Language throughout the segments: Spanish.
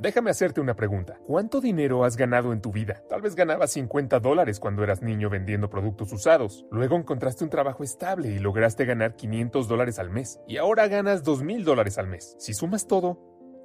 Déjame hacerte una pregunta. ¿Cuánto dinero has ganado en tu vida? Tal vez ganabas 50 dólares cuando eras niño vendiendo productos usados. Luego encontraste un trabajo estable y lograste ganar 500 dólares al mes. Y ahora ganas 2,000 dólares al mes. Si sumas todo,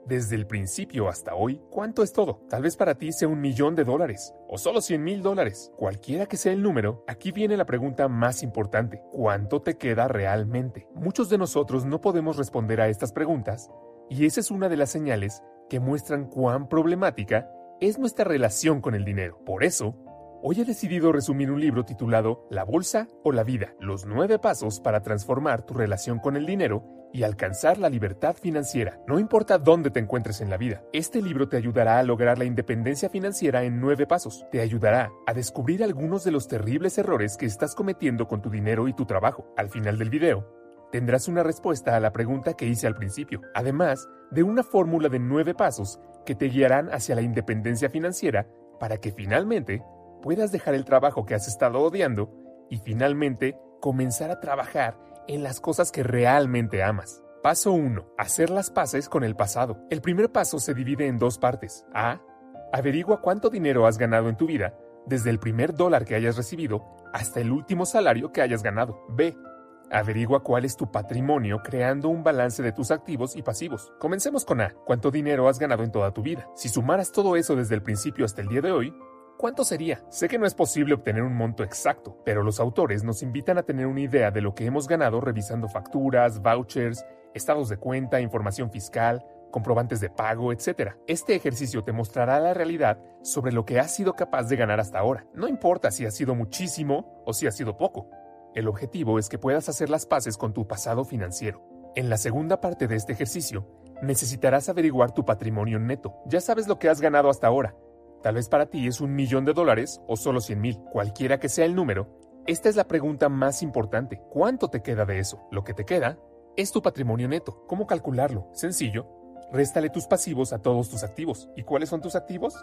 desde el principio hasta hoy, ¿cuánto es todo? Tal vez para ti sea un millón de dólares o solo 100 mil dólares. Cualquiera que sea el número, aquí viene la pregunta más importante. ¿Cuánto te queda realmente? Muchos de nosotros no podemos responder a estas preguntas y esa es una de las señales que muestran cuán problemática es nuestra relación con el dinero. Por eso, hoy he decidido resumir un libro titulado La Bolsa o la Vida, los nueve pasos para transformar tu relación con el dinero y alcanzar la libertad financiera. No importa dónde te encuentres en la vida, este libro te ayudará a lograr la independencia financiera en nueve pasos. Te ayudará a descubrir algunos de los terribles errores que estás cometiendo con tu dinero y tu trabajo. Al final del video, tendrás una respuesta a la pregunta que hice al principio, además de una fórmula de nueve pasos que te guiarán hacia la independencia financiera para que finalmente puedas dejar el trabajo que has estado odiando y finalmente comenzar a trabajar en las cosas que realmente amas. Paso 1. Hacer las paces con el pasado. El primer paso se divide en dos partes. A. Averigua cuánto dinero has ganado en tu vida, desde el primer dólar que hayas recibido hasta el último salario que hayas ganado. B. Averigua cuál es tu patrimonio creando un balance de tus activos y pasivos. Comencemos con A. ¿Cuánto dinero has ganado en toda tu vida? Si sumaras todo eso desde el principio hasta el día de hoy, ¿cuánto sería? Sé que no es posible obtener un monto exacto, pero los autores nos invitan a tener una idea de lo que hemos ganado revisando facturas, vouchers, estados de cuenta, información fiscal, comprobantes de pago, etc. Este ejercicio te mostrará la realidad sobre lo que has sido capaz de ganar hasta ahora. No importa si ha sido muchísimo o si ha sido poco. El objetivo es que puedas hacer las paces con tu pasado financiero. En la segunda parte de este ejercicio, necesitarás averiguar tu patrimonio neto. Ya sabes lo que has ganado hasta ahora. Tal vez para ti es un millón de dólares o solo 100 mil. Cualquiera que sea el número, esta es la pregunta más importante. ¿Cuánto te queda de eso? Lo que te queda es tu patrimonio neto. ¿Cómo calcularlo? Sencillo. Réstale tus pasivos a todos tus activos. ¿Y cuáles son tus activos?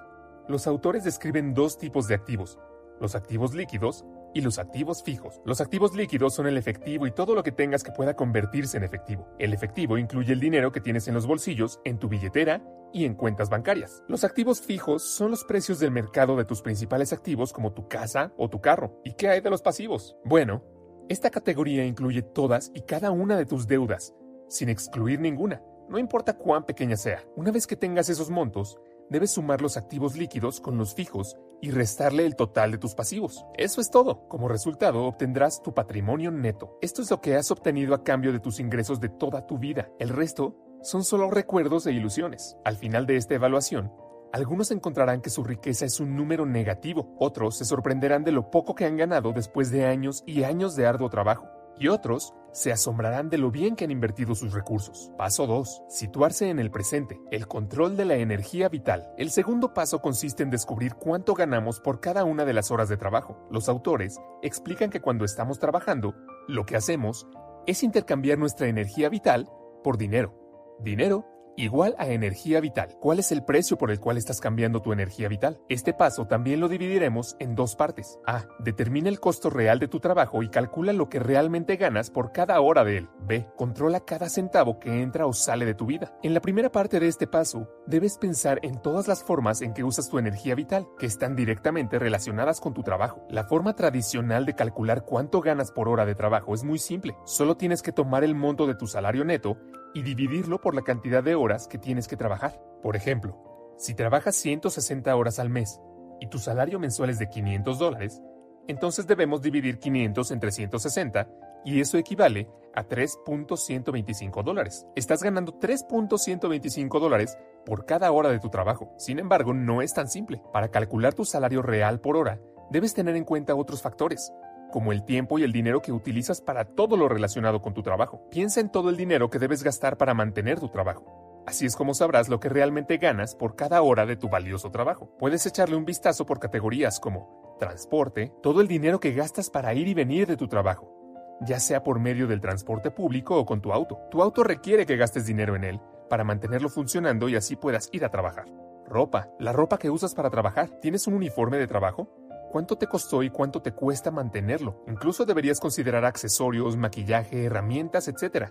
Los autores describen dos tipos de activos. Los activos líquidos y los activos fijos. Los activos líquidos son el efectivo y todo lo que tengas que pueda convertirse en efectivo. El efectivo incluye el dinero que tienes en los bolsillos, en tu billetera y en cuentas bancarias. Los activos fijos son los precios del mercado de tus principales activos como tu casa o tu carro. ¿Y qué hay de los pasivos? Bueno, esta categoría incluye todas y cada una de tus deudas, sin excluir ninguna, no importa cuán pequeña sea. Una vez que tengas esos montos, debes sumar los activos líquidos con los fijos y restarle el total de tus pasivos. Eso es todo. Como resultado, obtendrás tu patrimonio neto. Esto es lo que has obtenido a cambio de tus ingresos de toda tu vida. El resto son solo recuerdos e ilusiones. Al final de esta evaluación, algunos encontrarán que su riqueza es un número negativo, otros se sorprenderán de lo poco que han ganado después de años y años de arduo trabajo, y otros se asombrarán de lo bien que han invertido sus recursos. Paso 2. Situarse en el presente, el control de la energía vital. El segundo paso consiste en descubrir cuánto ganamos por cada una de las horas de trabajo. Los autores explican que cuando estamos trabajando, lo que hacemos es intercambiar nuestra energía vital por dinero. Dinero igual a energía vital. ¿Cuál es el precio por el cual estás cambiando tu energía vital? Este paso también lo dividiremos en dos partes. A. Determina el costo real de tu trabajo y calcula lo que realmente ganas por cada hora de él. B. Controla cada centavo que entra o sale de tu vida. En la primera parte de este paso, debes pensar en todas las formas en que usas tu energía vital, que están directamente relacionadas con tu trabajo. La forma tradicional de calcular cuánto ganas por hora de trabajo es muy simple. Solo tienes que tomar el monto de tu salario neto y dividirlo por la cantidad de horas que tienes que trabajar. Por ejemplo, si trabajas 160 horas al mes y tu salario mensual es de 500 dólares, entonces debemos dividir 500 entre 160 y eso equivale a 3.125 dólares. Estás ganando 3.125 dólares por cada hora de tu trabajo. Sin embargo, no es tan simple. Para calcular tu salario real por hora, debes tener en cuenta otros factores, como el tiempo y el dinero que utilizas para todo lo relacionado con tu trabajo. Piensa en todo el dinero que debes gastar para mantener tu trabajo. Así es como sabrás lo que realmente ganas por cada hora de tu valioso trabajo. Puedes echarle un vistazo por categorías como transporte, todo el dinero que gastas para ir y venir de tu trabajo, ya sea por medio del transporte público o con tu auto. Tu auto requiere que gastes dinero en él para mantenerlo funcionando y así puedas ir a trabajar. Ropa, la ropa que usas para trabajar. ¿Tienes un uniforme de trabajo? Cuánto te costó y cuánto te cuesta mantenerlo. Incluso deberías considerar accesorios, maquillaje, herramientas, etc.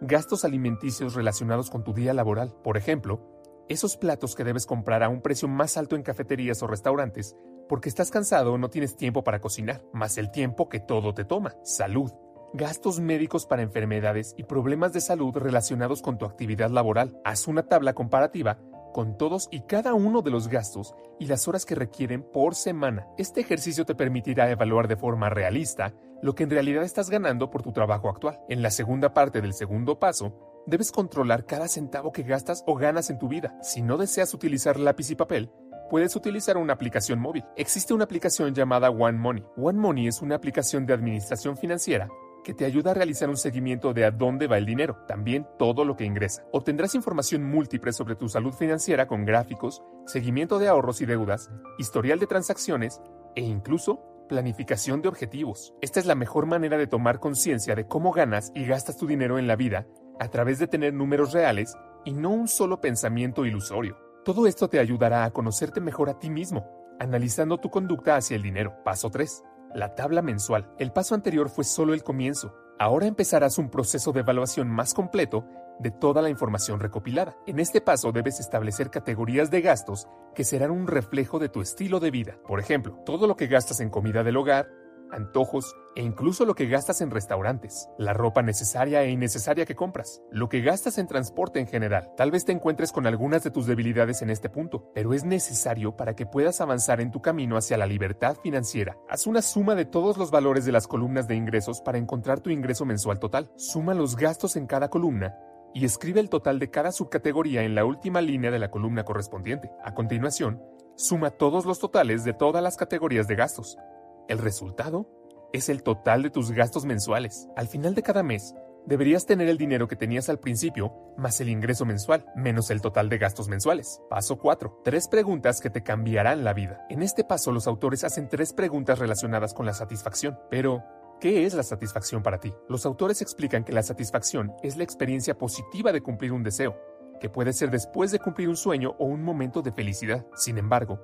Gastos alimenticios relacionados con tu día laboral. Por ejemplo, esos platos que debes comprar a un precio más alto en cafeterías o restaurantes porque estás cansado o no tienes tiempo para cocinar, más el tiempo que todo te toma. Salud. Gastos médicos para enfermedades y problemas de salud relacionados con tu actividad laboral. Haz una tabla comparativa con todos y cada uno de los gastos y las horas que requieren por semana. Este ejercicio te permitirá evaluar de forma realista lo que en realidad estás ganando por tu trabajo actual. En la segunda parte del segundo paso, debes controlar cada centavo que gastas o ganas en tu vida. Si no deseas utilizar lápiz y papel, puedes utilizar una aplicación móvil. Existe una aplicación llamada One Money. One Money es una aplicación de administración financiera que te ayuda a realizar un seguimiento de a dónde va el dinero, también todo lo que ingresa. Obtendrás información múltiple sobre tu salud financiera con gráficos, seguimiento de ahorros y deudas, historial de transacciones e incluso planificación de objetivos. Esta es la mejor manera de tomar conciencia de cómo ganas y gastas tu dinero en la vida a través de tener números reales y no un solo pensamiento ilusorio. Todo esto te ayudará a conocerte mejor a ti mismo, analizando tu conducta hacia el dinero. Paso 3 la tabla mensual. El paso anterior fue solo el comienzo. Ahora empezarás un proceso de evaluación más completo de toda la información recopilada. En este paso debes establecer categorías de gastos que serán un reflejo de tu estilo de vida. Por ejemplo, todo lo que gastas en comida del hogar, antojos e incluso lo que gastas en restaurantes, la ropa necesaria e innecesaria que compras, lo que gastas en transporte en general. Tal vez te encuentres con algunas de tus debilidades en este punto, pero es necesario para que puedas avanzar en tu camino hacia la libertad financiera. Haz una suma de todos los valores de las columnas de ingresos para encontrar tu ingreso mensual total. Suma los gastos en cada columna y escribe el total de cada subcategoría en la última línea de la columna correspondiente. A continuación, suma todos los totales de todas las categorías de gastos. El resultado es el total de tus gastos mensuales. Al final de cada mes, deberías tener el dinero que tenías al principio más el ingreso mensual, menos el total de gastos mensuales. Paso 4. Tres preguntas que te cambiarán la vida. En este paso los autores hacen tres preguntas relacionadas con la satisfacción. Pero, ¿qué es la satisfacción para ti? Los autores explican que la satisfacción es la experiencia positiva de cumplir un deseo, que puede ser después de cumplir un sueño o un momento de felicidad. Sin embargo,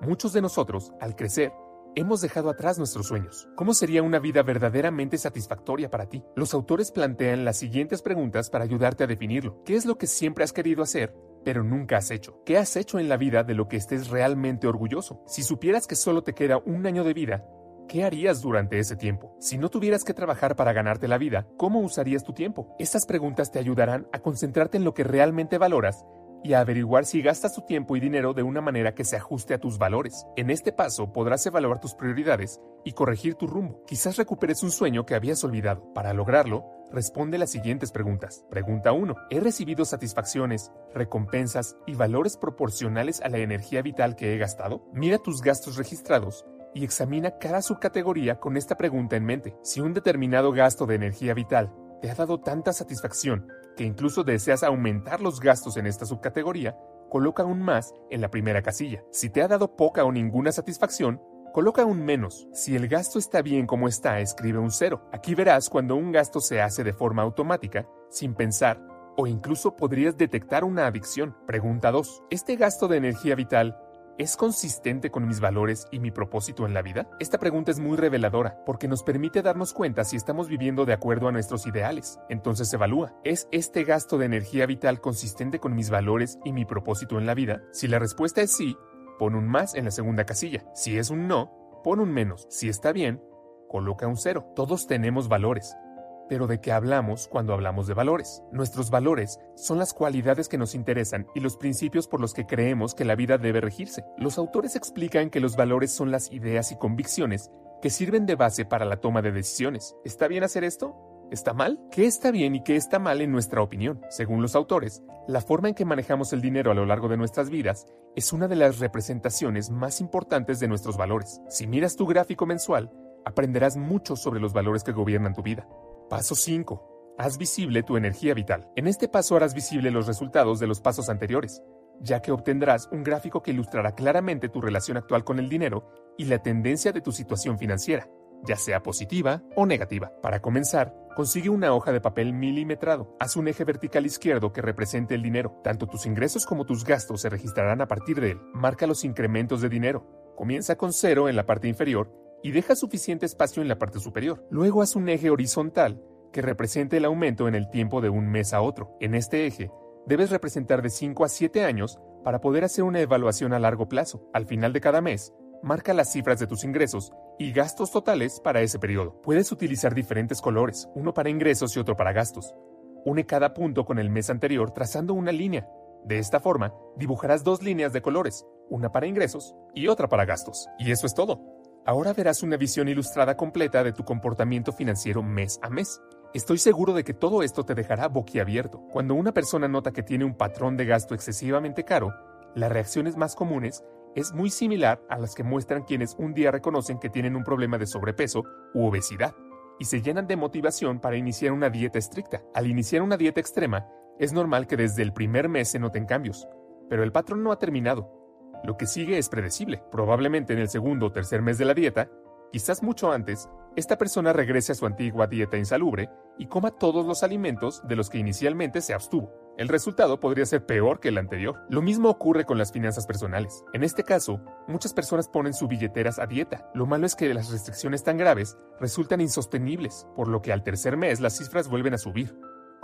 muchos de nosotros, al crecer, hemos dejado atrás nuestros sueños. ¿Cómo sería una vida verdaderamente satisfactoria para ti? Los autores plantean las siguientes preguntas para ayudarte a definirlo. ¿Qué es lo que siempre has querido hacer? pero nunca has hecho. ¿Qué has hecho en la vida de lo que estés realmente orgulloso? Si supieras que solo te queda un año de vida, ¿Qué harías durante ese tiempo? Si no tuvieras que trabajar para ganarte la vida, ¿cómo usarías tu tiempo? Estas preguntas te ayudarán a concentrarte en lo que realmente valoras y a averiguar si gastas tu tiempo y dinero de una manera que se ajuste a tus valores. En este paso podrás evaluar tus prioridades y corregir tu rumbo. Quizás recuperes un sueño que habías olvidado. Para lograrlo, responde las siguientes preguntas. Pregunta 1. ¿He recibido satisfacciones, recompensas y valores proporcionales a la energía vital que he gastado? Mira tus gastos registrados y examina cada subcategoría con esta pregunta en mente. Si un determinado gasto de energía vital te ha dado tanta satisfacción que incluso deseas aumentar los gastos en esta subcategoría, coloca un más en la primera casilla. Si te ha dado poca o ninguna satisfacción, coloca un menos. Si el gasto está bien como está, escribe un cero. Aquí verás cuando un gasto se hace de forma automática, sin pensar o incluso podrías detectar una adicción. Pregunta 2. ¿Este gasto de energía vital ¿Es consistente con mis valores y mi propósito en la vida? Esta pregunta es muy reveladora porque nos permite darnos cuenta si estamos viviendo de acuerdo a nuestros ideales. Entonces evalúa, ¿es este gasto de energía vital consistente con mis valores y mi propósito en la vida? Si la respuesta es sí, pon un más en la segunda casilla. Si es un no, pon un menos. Si está bien, coloca un cero. Todos tenemos valores. Pero ¿de qué hablamos cuando hablamos de valores? Nuestros valores son las cualidades que nos interesan y los principios por los que creemos que la vida debe regirse. Los autores explican que los valores son las ideas y convicciones que sirven de base para la toma de decisiones. ¿Está bien hacer esto? ¿Está mal? ¿Qué está bien y qué está mal en nuestra opinión? Según los autores, la forma en que manejamos el dinero a lo largo de nuestras vidas es una de las representaciones más importantes de nuestros valores. Si miras tu gráfico mensual, aprenderás mucho sobre los valores que gobiernan tu vida. Paso 5. Haz visible tu energía vital. En este paso harás visible los resultados de los pasos anteriores, ya que obtendrás un gráfico que ilustrará claramente tu relación actual con el dinero y la tendencia de tu situación financiera, ya sea positiva o negativa. Para comenzar, consigue una hoja de papel milimetrado. Haz un eje vertical izquierdo que represente el dinero. Tanto tus ingresos como tus gastos se registrarán a partir de él. Marca los incrementos de dinero. Comienza con cero en la parte inferior y deja suficiente espacio en la parte superior. Luego haz un eje horizontal que represente el aumento en el tiempo de un mes a otro. En este eje, debes representar de 5 a 7 años para poder hacer una evaluación a largo plazo. Al final de cada mes, marca las cifras de tus ingresos y gastos totales para ese periodo. Puedes utilizar diferentes colores, uno para ingresos y otro para gastos. Une cada punto con el mes anterior trazando una línea. De esta forma, dibujarás dos líneas de colores, una para ingresos y otra para gastos. Y eso es todo. Ahora verás una visión ilustrada completa de tu comportamiento financiero mes a mes. Estoy seguro de que todo esto te dejará boquiabierto. Cuando una persona nota que tiene un patrón de gasto excesivamente caro, las reacciones más comunes es muy similar a las que muestran quienes un día reconocen que tienen un problema de sobrepeso u obesidad y se llenan de motivación para iniciar una dieta estricta. Al iniciar una dieta extrema, es normal que desde el primer mes se noten cambios, pero el patrón no ha terminado lo que sigue es predecible. Probablemente en el segundo o tercer mes de la dieta, quizás mucho antes, esta persona regrese a su antigua dieta insalubre y coma todos los alimentos de los que inicialmente se abstuvo. El resultado podría ser peor que el anterior. Lo mismo ocurre con las finanzas personales. En este caso, muchas personas ponen sus billeteras a dieta. Lo malo es que las restricciones tan graves resultan insostenibles, por lo que al tercer mes las cifras vuelven a subir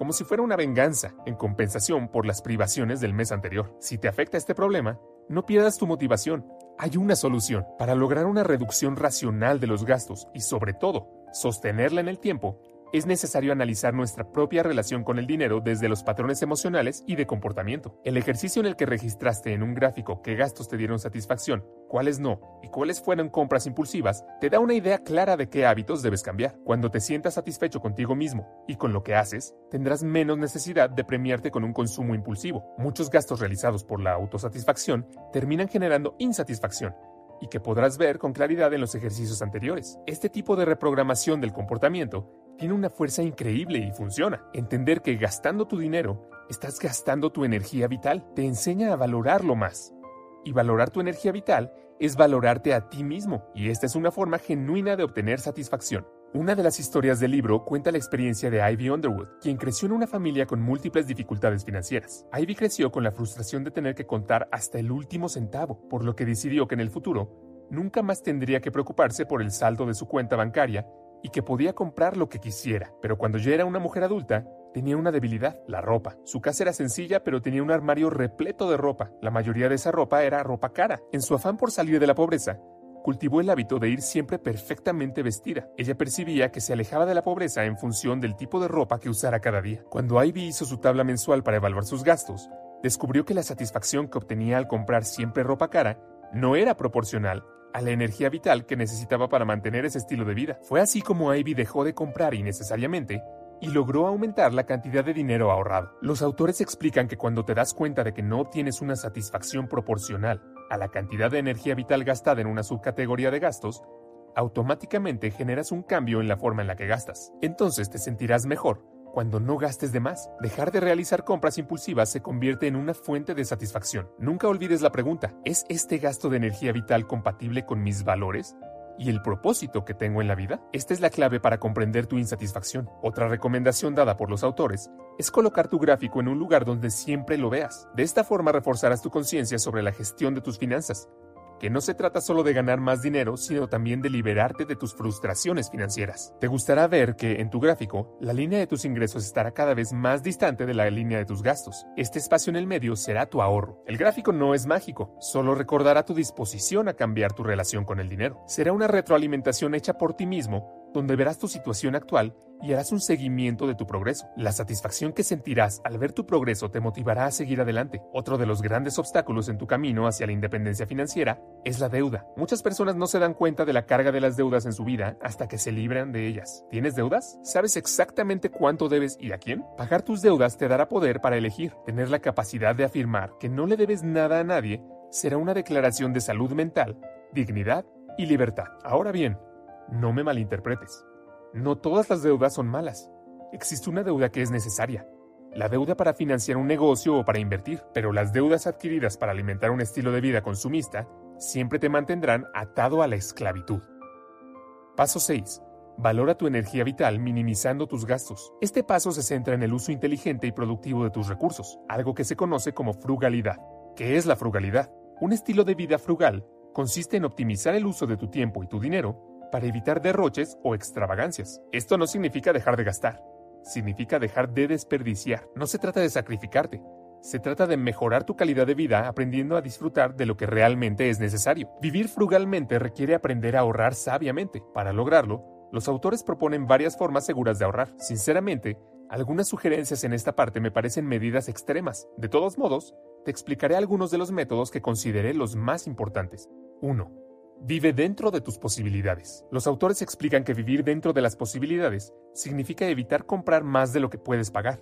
como si fuera una venganza en compensación por las privaciones del mes anterior. Si te afecta este problema, no pierdas tu motivación. Hay una solución. Para lograr una reducción racional de los gastos y sobre todo, sostenerla en el tiempo, es necesario analizar nuestra propia relación con el dinero desde los patrones emocionales y de comportamiento. El ejercicio en el que registraste en un gráfico qué gastos te dieron satisfacción, cuáles no y cuáles fueron compras impulsivas, te da una idea clara de qué hábitos debes cambiar. Cuando te sientas satisfecho contigo mismo y con lo que haces, tendrás menos necesidad de premiarte con un consumo impulsivo. Muchos gastos realizados por la autosatisfacción terminan generando insatisfacción y que podrás ver con claridad en los ejercicios anteriores. Este tipo de reprogramación del comportamiento tiene una fuerza increíble y funciona. Entender que gastando tu dinero, estás gastando tu energía vital, te enseña a valorarlo más. Y valorar tu energía vital es valorarte a ti mismo, y esta es una forma genuina de obtener satisfacción. Una de las historias del libro cuenta la experiencia de Ivy Underwood, quien creció en una familia con múltiples dificultades financieras. Ivy creció con la frustración de tener que contar hasta el último centavo, por lo que decidió que en el futuro nunca más tendría que preocuparse por el saldo de su cuenta bancaria y que podía comprar lo que quisiera, pero cuando ya era una mujer adulta, tenía una debilidad, la ropa. Su casa era sencilla, pero tenía un armario repleto de ropa. La mayoría de esa ropa era ropa cara. En su afán por salir de la pobreza, cultivó el hábito de ir siempre perfectamente vestida. Ella percibía que se alejaba de la pobreza en función del tipo de ropa que usara cada día. Cuando Ivy hizo su tabla mensual para evaluar sus gastos, descubrió que la satisfacción que obtenía al comprar siempre ropa cara no era proporcional a la energía vital que necesitaba para mantener ese estilo de vida. Fue así como Ivy dejó de comprar innecesariamente y logró aumentar la cantidad de dinero ahorrado. Los autores explican que cuando te das cuenta de que no obtienes una satisfacción proporcional a la cantidad de energía vital gastada en una subcategoría de gastos, automáticamente generas un cambio en la forma en la que gastas. Entonces te sentirás mejor cuando no gastes de más, dejar de realizar compras impulsivas se convierte en una fuente de satisfacción. Nunca olvides la pregunta, ¿es este gasto de energía vital compatible con mis valores? y el propósito que tengo en la vida? Esta es la clave para comprender tu insatisfacción. Otra recomendación dada por los autores es colocar tu gráfico en un lugar donde siempre lo veas. De esta forma reforzarás tu conciencia sobre la gestión de tus finanzas, que no se trata solo de ganar más dinero, sino también de liberarte de tus frustraciones financieras. Te gustará ver que en tu gráfico, la línea de tus ingresos estará cada vez más distante de la línea de tus gastos. Este espacio en el medio será tu ahorro. El gráfico no es mágico, solo recordará tu disposición a cambiar tu relación con el dinero. Será una retroalimentación hecha por ti mismo donde verás tu situación actual y harás un seguimiento de tu progreso. La satisfacción que sentirás al ver tu progreso te motivará a seguir adelante. Otro de los grandes obstáculos en tu camino hacia la independencia financiera es la deuda. Muchas personas no se dan cuenta de la carga de las deudas en su vida hasta que se libran de ellas. ¿Tienes deudas? ¿Sabes exactamente cuánto debes y a quién? Pagar tus deudas te dará poder para elegir. Tener la capacidad de afirmar que no le debes nada a nadie será una declaración de salud mental, dignidad y libertad. Ahora bien, no me malinterpretes. No todas las deudas son malas. Existe una deuda que es necesaria. La deuda para financiar un negocio o para invertir, pero las deudas adquiridas para alimentar un estilo de vida consumista siempre te mantendrán atado a la esclavitud. Paso 6. Valora tu energía vital minimizando tus gastos. Este paso se centra en el uso inteligente y productivo de tus recursos, algo que se conoce como frugalidad. ¿Qué es la frugalidad? Un estilo de vida frugal consiste en optimizar el uso de tu tiempo y tu dinero para evitar derroches o extravagancias. Esto no significa dejar de gastar, significa dejar de desperdiciar. No se trata de sacrificarte, se trata de mejorar tu calidad de vida aprendiendo a disfrutar de lo que realmente es necesario. Vivir frugalmente requiere aprender a ahorrar sabiamente. Para lograrlo, los autores proponen varias formas seguras de ahorrar. Sinceramente, algunas sugerencias en esta parte me parecen medidas extremas. De todos modos, te explicaré algunos de los métodos que consideré los más importantes. 1. Vive dentro de tus posibilidades. Los autores explican que vivir dentro de las posibilidades significa evitar comprar más de lo que puedes pagar,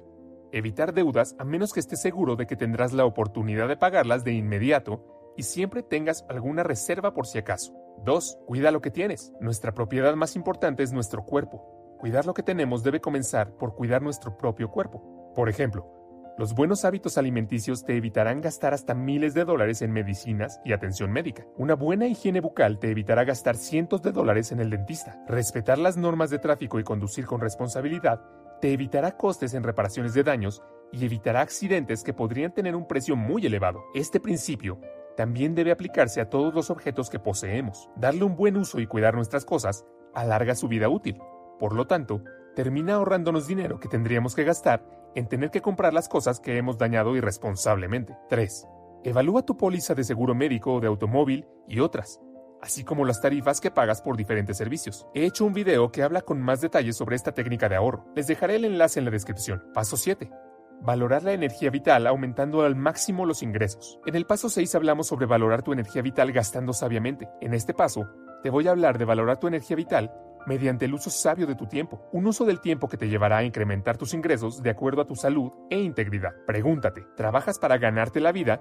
evitar deudas a menos que estés seguro de que tendrás la oportunidad de pagarlas de inmediato y siempre tengas alguna reserva por si acaso. 2. Cuida lo que tienes. Nuestra propiedad más importante es nuestro cuerpo. Cuidar lo que tenemos debe comenzar por cuidar nuestro propio cuerpo. Por ejemplo, los buenos hábitos alimenticios te evitarán gastar hasta miles de dólares en medicinas y atención médica. Una buena higiene bucal te evitará gastar cientos de dólares en el dentista. Respetar las normas de tráfico y conducir con responsabilidad te evitará costes en reparaciones de daños y evitará accidentes que podrían tener un precio muy elevado. Este principio también debe aplicarse a todos los objetos que poseemos. Darle un buen uso y cuidar nuestras cosas alarga su vida útil. Por lo tanto, termina ahorrándonos dinero que tendríamos que gastar en tener que comprar las cosas que hemos dañado irresponsablemente. 3. Evalúa tu póliza de seguro médico o de automóvil y otras, así como las tarifas que pagas por diferentes servicios. He hecho un video que habla con más detalles sobre esta técnica de ahorro. Les dejaré el enlace en la descripción. Paso 7. Valorar la energía vital aumentando al máximo los ingresos. En el paso 6 hablamos sobre valorar tu energía vital gastando sabiamente. En este paso, te voy a hablar de valorar tu energía vital mediante el uso sabio de tu tiempo, un uso del tiempo que te llevará a incrementar tus ingresos de acuerdo a tu salud e integridad. Pregúntate, ¿trabajas para ganarte la vida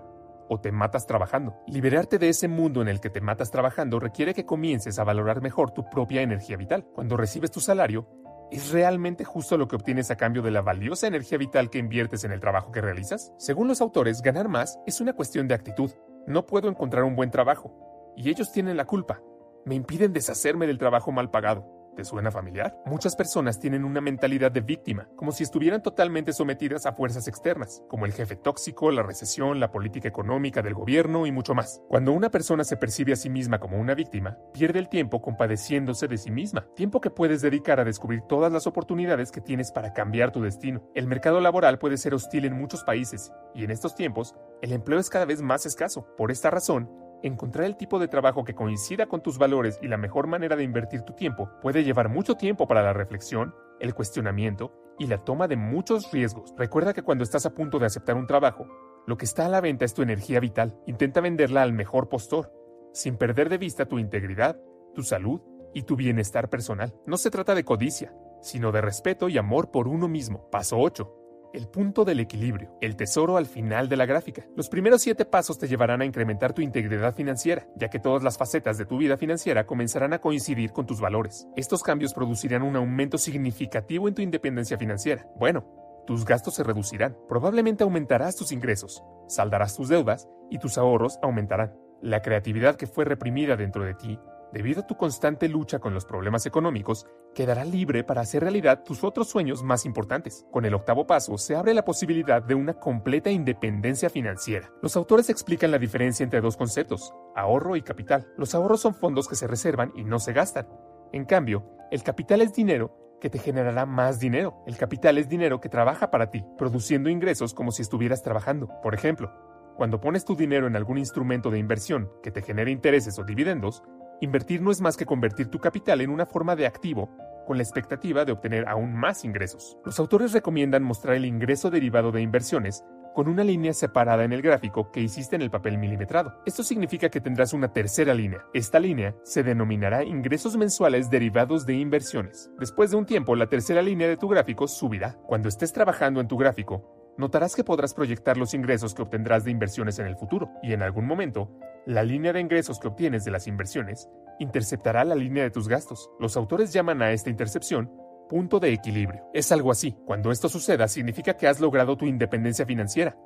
o te matas trabajando? Liberarte de ese mundo en el que te matas trabajando requiere que comiences a valorar mejor tu propia energía vital. Cuando recibes tu salario, ¿Es realmente justo lo que obtienes a cambio de la valiosa energía vital que inviertes en el trabajo que realizas? Según los autores, ganar más es una cuestión de actitud. No puedo encontrar un buen trabajo, y ellos tienen la culpa. Me impiden deshacerme del trabajo mal pagado. ¿Te suena familiar? Muchas personas tienen una mentalidad de víctima, como si estuvieran totalmente sometidas a fuerzas externas, como el jefe tóxico, la recesión, la política económica del gobierno y mucho más. Cuando una persona se percibe a sí misma como una víctima, pierde el tiempo compadeciéndose de sí misma, tiempo que puedes dedicar a descubrir todas las oportunidades que tienes para cambiar tu destino. El mercado laboral puede ser hostil en muchos países, y en estos tiempos, el empleo es cada vez más escaso. Por esta razón, Encontrar el tipo de trabajo que coincida con tus valores y la mejor manera de invertir tu tiempo puede llevar mucho tiempo para la reflexión, el cuestionamiento y la toma de muchos riesgos. Recuerda que cuando estás a punto de aceptar un trabajo, lo que está a la venta es tu energía vital. Intenta venderla al mejor postor, sin perder de vista tu integridad, tu salud y tu bienestar personal. No se trata de codicia, sino de respeto y amor por uno mismo. Paso 8 el punto del equilibrio, el tesoro al final de la gráfica. Los primeros siete pasos te llevarán a incrementar tu integridad financiera, ya que todas las facetas de tu vida financiera comenzarán a coincidir con tus valores. Estos cambios producirán un aumento significativo en tu independencia financiera. Bueno, tus gastos se reducirán, probablemente aumentarás tus ingresos, saldarás tus deudas y tus ahorros aumentarán. La creatividad que fue reprimida dentro de ti Debido a tu constante lucha con los problemas económicos, quedará libre para hacer realidad tus otros sueños más importantes. Con el octavo paso se abre la posibilidad de una completa independencia financiera. Los autores explican la diferencia entre dos conceptos, ahorro y capital. Los ahorros son fondos que se reservan y no se gastan. En cambio, el capital es dinero que te generará más dinero. El capital es dinero que trabaja para ti, produciendo ingresos como si estuvieras trabajando. Por ejemplo, cuando pones tu dinero en algún instrumento de inversión que te genere intereses o dividendos, Invertir no es más que convertir tu capital en una forma de activo con la expectativa de obtener aún más ingresos. Los autores recomiendan mostrar el ingreso derivado de inversiones con una línea separada en el gráfico que hiciste en el papel milimetrado. Esto significa que tendrás una tercera línea. Esta línea se denominará ingresos mensuales derivados de inversiones. Después de un tiempo, la tercera línea de tu gráfico subirá. Cuando estés trabajando en tu gráfico, notarás que podrás proyectar los ingresos que obtendrás de inversiones en el futuro, y en algún momento, la línea de ingresos que obtienes de las inversiones interceptará la línea de tus gastos. Los autores llaman a esta intercepción punto de equilibrio. Es algo así. Cuando esto suceda, significa que has logrado tu independencia financiera.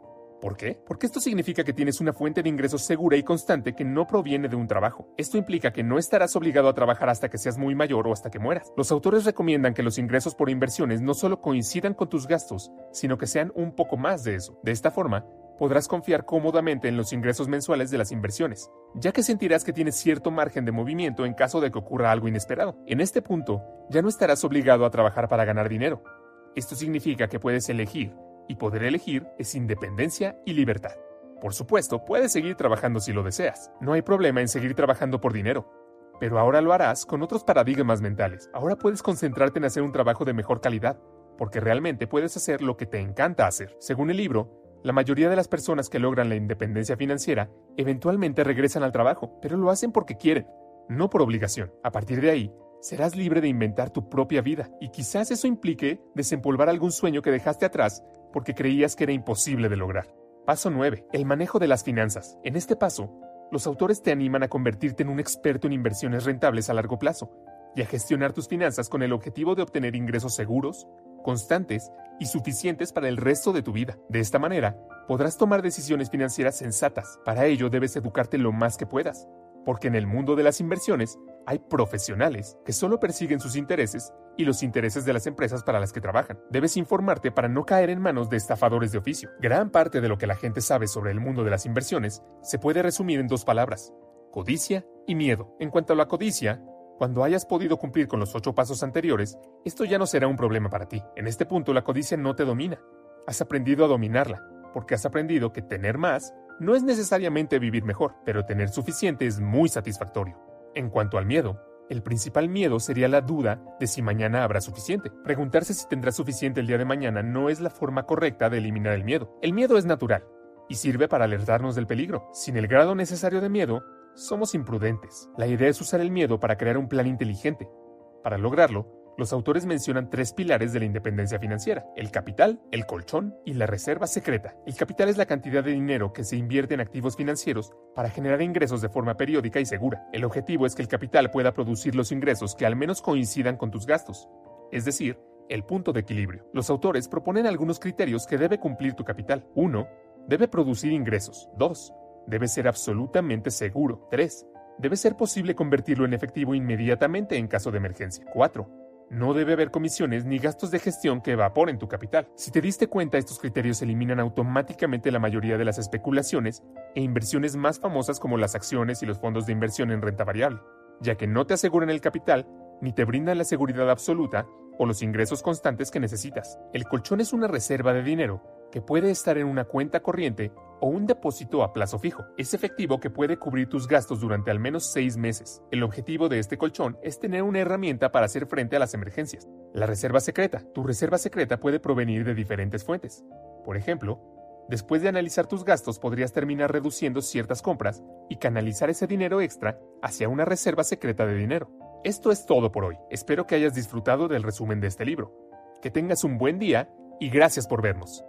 ¿Por qué? Porque esto significa que tienes una fuente de ingresos segura y constante que no proviene de un trabajo. Esto implica que no estarás obligado a trabajar hasta que seas muy mayor o hasta que mueras. Los autores recomiendan que los ingresos por inversiones no solo coincidan con tus gastos, sino que sean un poco más de eso. De esta forma, podrás confiar cómodamente en los ingresos mensuales de las inversiones, ya que sentirás que tienes cierto margen de movimiento en caso de que ocurra algo inesperado. En este punto, ya no estarás obligado a trabajar para ganar dinero. Esto significa que puedes elegir y poder elegir es independencia y libertad. Por supuesto, puedes seguir trabajando si lo deseas. No hay problema en seguir trabajando por dinero. Pero ahora lo harás con otros paradigmas mentales. Ahora puedes concentrarte en hacer un trabajo de mejor calidad, porque realmente puedes hacer lo que te encanta hacer. Según el libro, la mayoría de las personas que logran la independencia financiera eventualmente regresan al trabajo, pero lo hacen porque quieren, no por obligación. A partir de ahí, serás libre de inventar tu propia vida, y quizás eso implique desempolvar algún sueño que dejaste atrás porque creías que era imposible de lograr. Paso 9. El manejo de las finanzas. En este paso, los autores te animan a convertirte en un experto en inversiones rentables a largo plazo y a gestionar tus finanzas con el objetivo de obtener ingresos seguros, constantes y suficientes para el resto de tu vida. De esta manera, podrás tomar decisiones financieras sensatas. Para ello debes educarte lo más que puedas, porque en el mundo de las inversiones hay profesionales que solo persiguen sus intereses y los intereses de las empresas para las que trabajan. Debes informarte para no caer en manos de estafadores de oficio. Gran parte de lo que la gente sabe sobre el mundo de las inversiones se puede resumir en dos palabras, codicia y miedo. En cuanto a la codicia, cuando hayas podido cumplir con los ocho pasos anteriores, esto ya no será un problema para ti. En este punto la codicia no te domina. Has aprendido a dominarla, porque has aprendido que tener más no es necesariamente vivir mejor, pero tener suficiente es muy satisfactorio. En cuanto al miedo, el principal miedo sería la duda de si mañana habrá suficiente. Preguntarse si tendrás suficiente el día de mañana no es la forma correcta de eliminar el miedo. El miedo es natural y sirve para alertarnos del peligro. Sin el grado necesario de miedo, somos imprudentes. La idea es usar el miedo para crear un plan inteligente. Para lograrlo, los autores mencionan tres pilares de la independencia financiera, el capital, el colchón y la reserva secreta. El capital es la cantidad de dinero que se invierte en activos financieros para generar ingresos de forma periódica y segura. El objetivo es que el capital pueda producir los ingresos que al menos coincidan con tus gastos, es decir, el punto de equilibrio. Los autores proponen algunos criterios que debe cumplir tu capital. 1. Debe producir ingresos. 2. Debe ser absolutamente seguro. 3. Debe ser posible convertirlo en efectivo inmediatamente en caso de emergencia. 4 no debe haber comisiones ni gastos de gestión que evaporen tu capital. Si te diste cuenta, estos criterios eliminan automáticamente la mayoría de las especulaciones e inversiones más famosas como las acciones y los fondos de inversión en renta variable, ya que no te aseguran el capital ni te brindan la seguridad absoluta o los ingresos constantes que necesitas. El colchón es una reserva de dinero que puede estar en una cuenta corriente o un depósito a plazo fijo. Es efectivo que puede cubrir tus gastos durante al menos seis meses. El objetivo de este colchón es tener una herramienta para hacer frente a las emergencias. La reserva secreta. Tu reserva secreta puede provenir de diferentes fuentes. Por ejemplo, después de analizar tus gastos podrías terminar reduciendo ciertas compras y canalizar ese dinero extra hacia una reserva secreta de dinero. Esto es todo por hoy. Espero que hayas disfrutado del resumen de este libro. Que tengas un buen día y gracias por vernos.